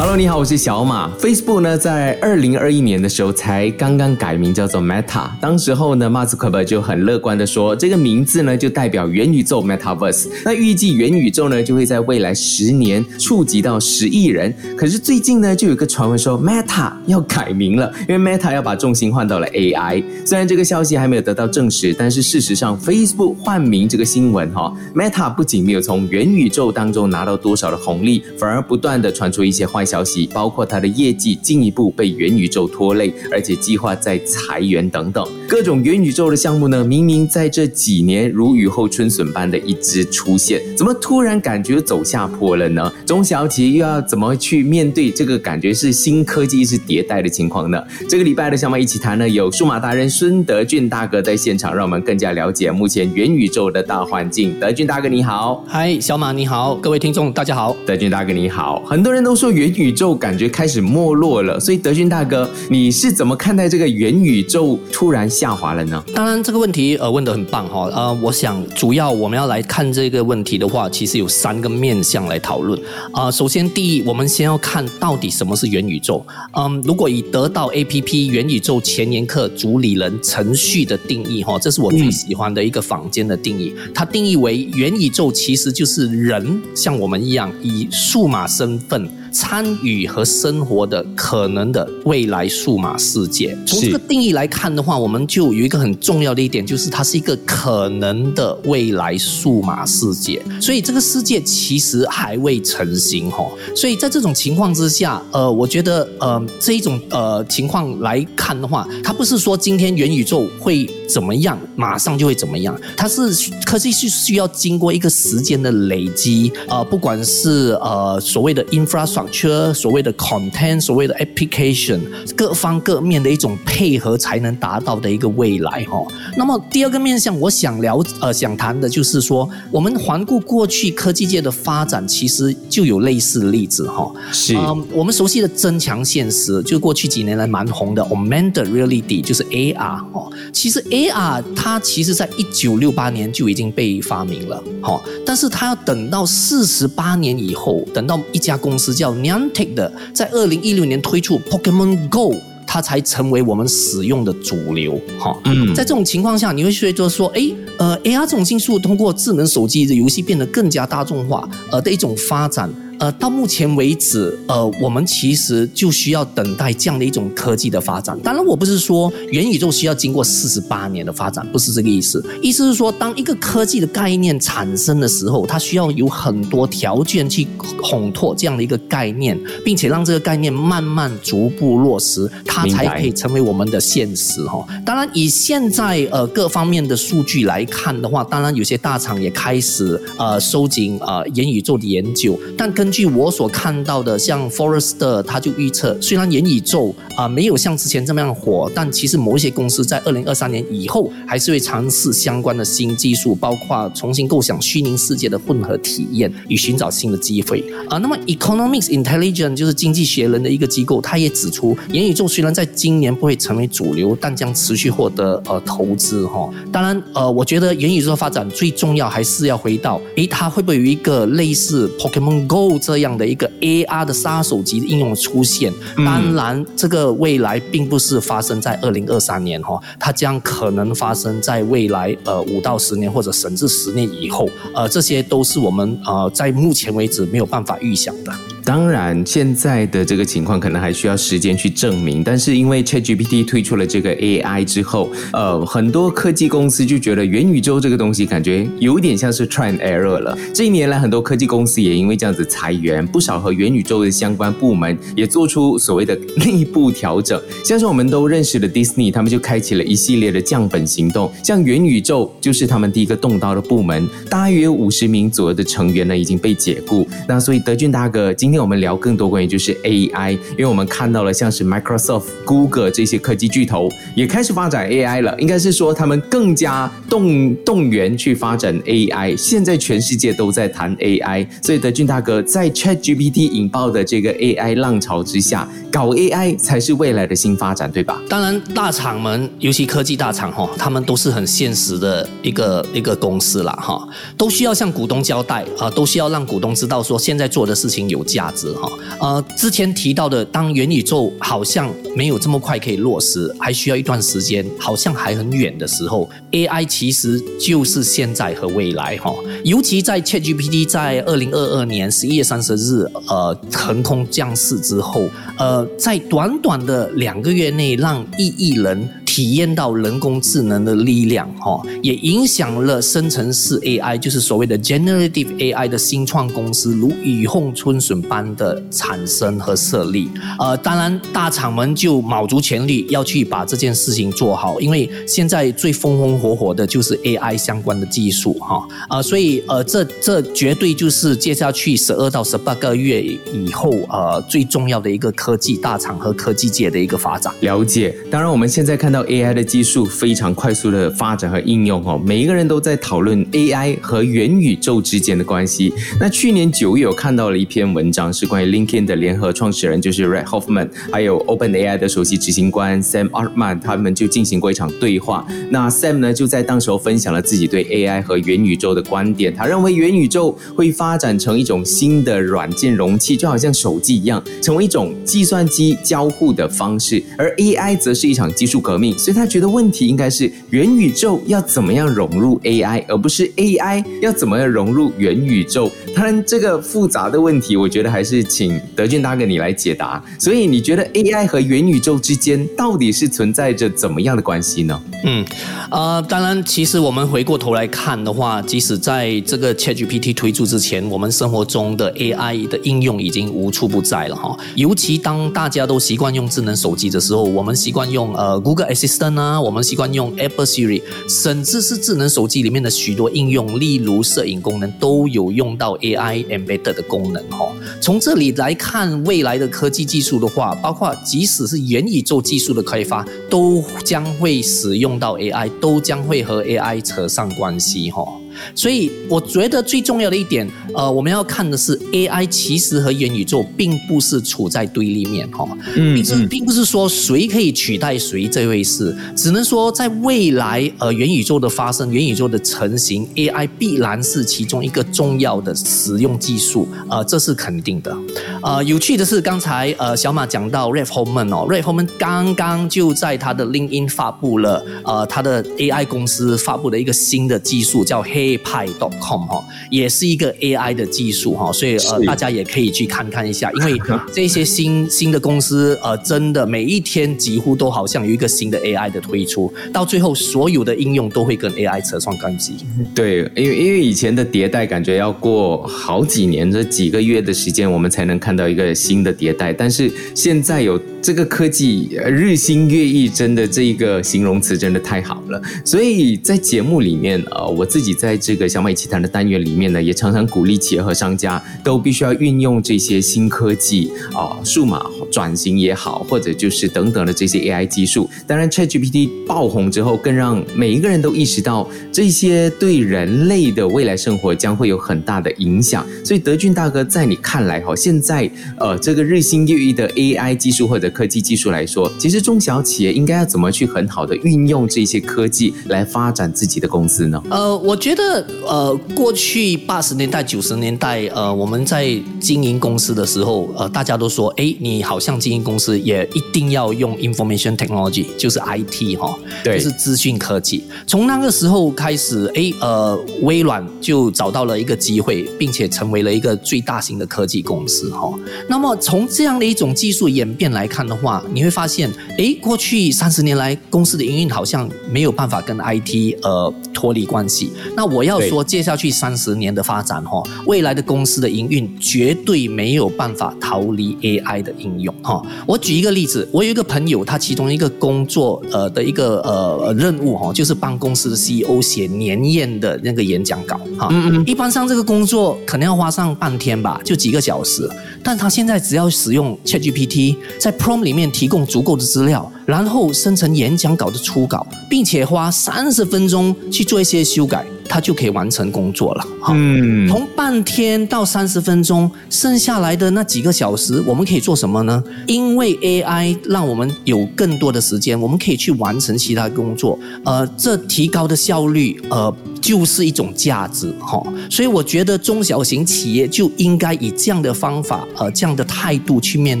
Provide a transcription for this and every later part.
Hello，你好，我是小马。Facebook 呢，在二零二一年的时候才刚刚改名叫做 Meta。当时候呢，马斯克伯就很乐观的说，这个名字呢就代表元宇宙 Metaverse。那预计元宇宙呢就会在未来十年触及到十亿人。可是最近呢，就有个传闻说 Meta 要改名了，因为 Meta 要把重心换到了 AI。虽然这个消息还没有得到证实，但是事实上 Facebook 换名这个新闻哈、Meta 不仅没有从元宇宙当中拿到多少的红利，反而不断的传出一些坏消息，包括它的业绩进一步被元宇宙拖累，而且计划在裁员等等。各种元宇宙的项目呢，明明在这几年如雨后春笋般的一直出现，怎么突然感觉走下坡了呢？中小企业又要怎么去面对这个感觉是新科技是迭代的情况呢？这个礼拜的小马一起谈呢，有数码达人孙德俊大哥在现场，让我们更加了解目前元宇宙的大环境。德俊大哥你好。嗨，小马你好，各位听众大家好。德俊大哥你好，很多人都说元宇宙感觉开始没落了，所以德军大哥，你是怎么看待这个元宇宙突然下滑了呢？当然这个问题呃问得很棒哈，呃，我想主要我们要来看这个问题的话，其实有三个面向来讨论啊、首先第一，我们先要看到底什么是元宇宙。嗯，如果以得到 APP 元宇宙前沿课主理人程序的定义哈，这是我最喜欢的一个坊间的定义，它定义为元宇宙其实就是人像我们一样以数码身份。参与和生活的可能的未来数码世界，从这个定义来看的话，我们就有一个很重要的一点，就是它是一个可能的未来数码世界。所以这个世界其实还未成型哈。所以在这种情况之下，呃，我觉得呃这一种呃情况来看的话，它不是说今天元宇宙会怎么样，马上就会怎么样，它是科技是需要经过一个时间的累积，呃，不管是呃所谓的 infrastructure，所谓的 content，所谓的 application，各方各面的一种配合才能达到的一个未来哈、哦。那么第二个面向，我想聊呃想谈的就是说，我们环顾过去科技界的发展，其实就有类似的例子哈、哦。是嗯，我们熟悉的增强现实，就过去几年来蛮红的 augmented reality，就是 AR 哦。其实 AR 它其实在一九六八年就已经被发明了，哈、哦，但是它要等到四十八年以后，等到一家公司叫 Niantic 的，在二零一六年推出 Pokemon Go。它才成为我们使用的主流，哈、嗯在这种情况下，你会觉得说，哎，呃，AR 这种技术通过智能手机的游戏变得更加大众化，呃的一种发展。呃，到目前为止，呃，我们其实就需要等待这样的一种科技的发展。当然，我不是说元宇宙需要经过四十八年的发展，不是这个意思。意思是说，当一个科技的概念产生的时候，它需要有很多条件去烘托这样的一个概念，并且让这个概念慢慢逐步落实，它才可以成为我们的现实哈。当然，以现在呃各方面的数据来看的话，当然有些大厂也开始呃收紧呃元宇宙的研究，但根据我所看到的，像 Forrester 他就预测，虽然元宇宙啊、没有像之前这么样火，但其实某一些公司在二零二三年以后还是会尝试相关的新技术，包括重新构想虚拟世界的混合体验与寻找新的机会。啊、那么 Economics Intelligence 就是经济学人的一个机构，他也指出，元宇宙虽然在今年不会成为主流，但将持续获得呃投资哈、当然呃，我觉得元宇宙发展最重要还是要回到，诶，它会不会有一个类似 Pokemon Go 这样的一个 AR 的杀手级应用出现？当然，这个未来并不是发生在二零二三年哈、它将可能发生在未来呃五到十年或者甚至十年以后，呃，这些都是我们呃在目前为止没有办法预想的。当然，现在的这个情况可能还需要时间去证明，但是因为 ChatGPT 推出了这个 AI 之后，呃，很多科技公司就觉得元宇宙这个东西感觉有点像是 try and error 了。这一年来，很多科技公司也因为这样子裁员，不少和元宇宙的相关部门也做出所谓的内部调整。像是我们都认识的 Disney，他们就开启了一系列的降本行动，像元宇宙就是他们第一个动刀的部门，大约五十名左右的成员呢已经被解雇。那所以德俊大哥，今天天我们聊更多关于就是 AI，因为我们看到了像是 Microsoft、Google 这些科技巨头也开始发展 AI 了，应该是说他们更加动动员去发展 AI。现在全世界都在谈 AI，所以德俊大哥在 ChatGPT 引爆的这个 AI 浪潮之下，搞 AI 才是未来的新发展，对吧？当然，大厂们，尤其科技大厂哈，他们都是很现实的一个一个公司了哈，都需要向股东交代啊，都需要让股东知道说现在做的事情有价值哈。呃，之前提到的，当元宇宙好像没有这么快可以落实，还需要一段时间，好像还很远的时候，AI 其实就是现在和未来哈。尤其在 ChatGPT 在二零二二年十一月三十日呃横空降世之后，呃，在短短的两个月内，让一亿人。体验到人工智能的力量，哈，也影响了生成式 AI，就是所谓的 generative AI 的新创公司，如雨后春笋般的产生和设立。呃，当然，大厂们就卯足全力要去把这件事情做好，因为现在最风风火火的就是 AI 相关的技术，哈，啊，所以呃，这这绝对就是接下去十二到十八个月以后，呃，最重要的一个科技大厂和科技界的一个发展。了解。当然，我们现在看到。AI 的技术非常快速的发展和应用哦，每一个人都在讨论 AI 和元宇宙之间的关系。那去年九月我看到了一篇文章，是关于 LinkedIn 的联合创始人就是 Red Hoffman，还有 OpenAI 的首席执行官 Sam Altman，他们就进行过一场对话。那 Sam 呢就在当时候分享了自己对 AI 和元宇宙的观点。他认为元宇宙会发展成一种新的软件容器，就好像手机一样，成为一种计算机交互的方式。而 AI 则是一场技术革命。所以他觉得问题应该是元宇宙要怎么样融入 AI，而不是 AI 要怎么样融入元宇宙。当然，这个复杂的问题，我觉得还是请德俊大哥你来解答。所以，你觉得 AI 和元宇宙之间到底是存在着怎么样的关系呢？嗯，呃，当然，其实我们回过头来看的话，即使在这个 ChatGPT 推出之前，我们生活中的 AI 的应用已经无处不在了哈。尤其当大家都习惯用智能手机的时候，我们习惯用呃 Google Assistant。呢，我们习惯用 Apple Siri，甚至是智能手机里面的许多应用，例如摄影功能，都有用到 AI embedded 的功能哈。从这里来看，未来的科技技术的话，包括即使是元宇宙技术的开发，都将会使用到 AI，都将会和 AI 扯上关系哈。所以我觉得最重要的一点，呃，我们要看的是 AI 其实和元宇宙并不是处在对立面哈，并是并不是说谁可以取代谁这回事，只能说在未来呃元宇宙的发生、元宇宙的成型，AI 必然是其中一个重要的使用技术，呃，这是肯定的。呃，有趣的是刚才呃小马讲到 Ray Holman 哦，Ray Holman 刚刚就在他的 LinkedIn 发布了呃他的 AI 公司发布的一个新的技术叫黑。AI.com 哈，也是一个 AI 的技术哈，所以呃，大家也可以去看看一下，因为 这些新新的公司呃，真的每一天几乎都好像有一个新的 AI 的推出，到最后所有的应用都会跟 AI 扯上关系。对，因为因为以前的迭代感觉要过好几年，这几个月的时间我们才能看到一个新的迭代，但是现在有这个科技日新月异，真的这一个形容词真的太好了。所以在节目里面呃，我自己在在这个小马奇谈的单元里面呢，也常常鼓励企业和商家都必须要运用这些新科技啊，数码转型也好，或者就是等等的这些 AI 技术。当然，ChatGPT 爆红之后，更让每一个人都意识到这些对人类的未来生活将会有很大的影响。所以，德俊大哥，在你看来哈，现在呃这个日新月异的 AI 技术或者科技技术来说，其实中小企业应该要怎么去很好的运用这些科技来发展自己的公司呢？呃，我觉得。呃，过去八十年代、九十年代，呃，我们在经营公司的时候，呃，大家都说，哎，你好像经营公司也一定要用 information technology，就是 IT 哈，对，就是资讯科技。从那个时候开始，哎，呃，微软就找到了一个机会，并且成为了一个最大型的科技公司哈。那么从这样的一种技术演变来看的话，你会发现，哎，过去三十年来，公司的营运好像没有办法跟 IT 呃脱离关系。那我要说，接下去三十年的发展哈，未来的公司的营运绝对没有办法逃离 AI 的应用。用哈。我举一个例子，我有一个朋友，他其中一个工作呃的一个呃任务哈，就是帮公司的 CEO 写年宴的那个演讲稿哈。嗯嗯。一般上这个工作可能要花上半天吧，就几个小时。但他现在只要使用 ChatGPT，在 Prompt 里面提供足够的资料，然后生成演讲稿的初稿，并且花三十分钟去做一些修改。他就可以完成工作了。哈嗯，从半天到三十分钟，剩下来的那几个小时，我们可以做什么呢？因为 AI 让我们有更多的时间，我们可以去完成其他工作。呃，这提高的效率，呃，就是一种价值哈。所以我觉得中小型企业就应该以这样的方法，呃，这样的态度去面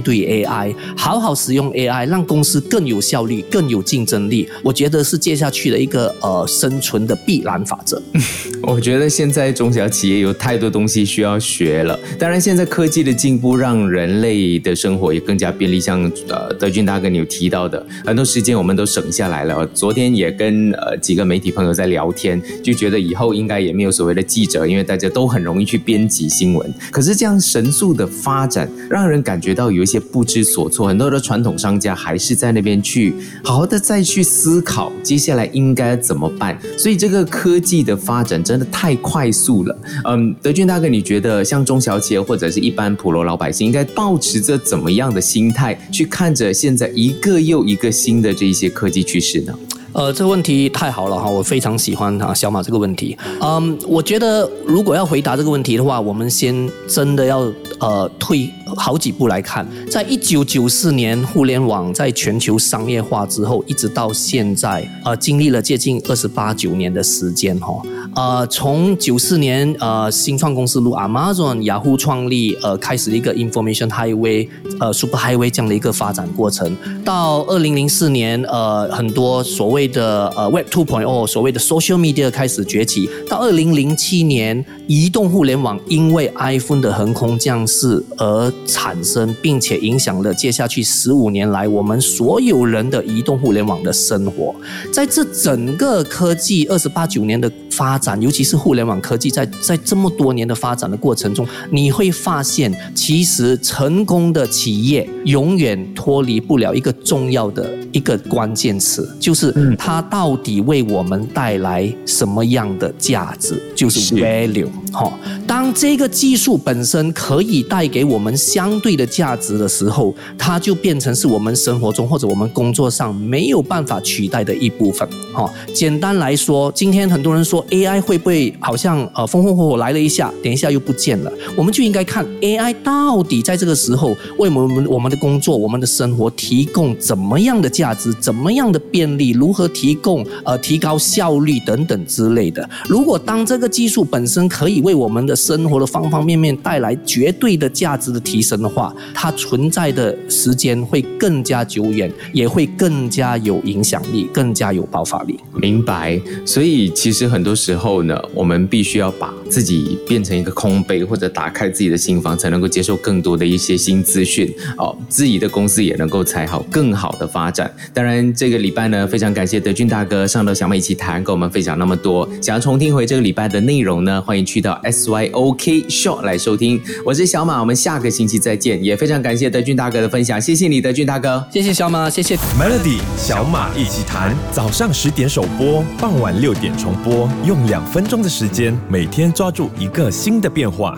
对 AI，好好使用 AI，让公司更有效率、更有竞争力。我觉得是接下去的一个呃生存的必然法则。我觉得现在中小企业有太多东西需要学了。当然，现在科技的进步让人类的生活也更加便利。像呃德军大哥你有提到的，很多时间我们都省下来了。昨天也跟呃几个媒体朋友在聊天，就觉得以后应该也没有所谓的记者，因为大家都很容易去编辑新闻。可是这样神速的发展，让人感觉到有一些不知所措。很多的传统商家还是在那边去好好的再去思考接下来应该怎么办。所以这个科技的。发展真的太快速了，嗯，德俊大哥，你觉得像中小企业或者是一般普罗老百姓，应该保持着怎么样的心态去看着现在一个又一个新的这一些科技趋势呢？呃，这个问题太好了哈，我非常喜欢哈小马这个问题。嗯，我觉得如果要回答这个问题的话，我们先真的要呃退好几步来看，在一九九四年互联网在全球商业化之后，一直到现在，呃，经历了接近二十八九年的时间哈。呃，从九四年呃新创公司如 Amazon、雅虎创立，呃，开始一个 Information Highway，呃，Super Highway 这样的一个发展过程，到二零零四年，呃，很多所谓的呃 Web Two Point O 所谓的 Social Media 开始崛起，到二零零七年，移动互联网因为 iPhone 的横空降世而产生，并且影响了接下去十五年来我们所有人的移动互联网的生活。在这整个科技二十八九年的发展，尤其是互联网科技，在在这么多年的发展的过程中，你会发现，其实成功的企业永远脱离不了一个重要的一个关键词，就是。它到底为我们带来什么样的价值？就是 value 哈。当这个技术本身可以带给我们相对的价值的时候，它就变成是我们生活中或者我们工作上没有办法取代的一部分哈。简单来说，今天很多人说 AI 会不会好像呃风风火火来了一下，等一下又不见了？我们就应该看 AI 到底在这个时候为我们我们的工作、我们的生活提供怎么样的价值，怎么样的便利，如何提供呃提高效率等等之类的。如果当这个技术本身可以为我们的生活的方方面面带来绝对的价值的提升的话，它存在的时间会更加久远，也会更加有影响力，更加有爆发力。明白。所以其实很多时候呢，我们必须要把自己变成一个空杯，或者打开自己的心房，才能够接受更多的一些新资讯哦，自己的公司也能够才好更好的发展。当然，这个礼拜呢，非常感。谢德俊大哥上到小马一起谈，跟我们分享那么多。想要重听回这个礼拜的内容呢，欢迎去到 S Y O K Show 来收听。我是小马，我们下个星期再见。也非常感谢德俊大哥的分享，谢谢你，德俊大哥，谢谢小马，谢谢 Melody 小马一起谈。早上十点首播，傍晚六点重播，用两分钟的时间，每天抓住一个新的变化。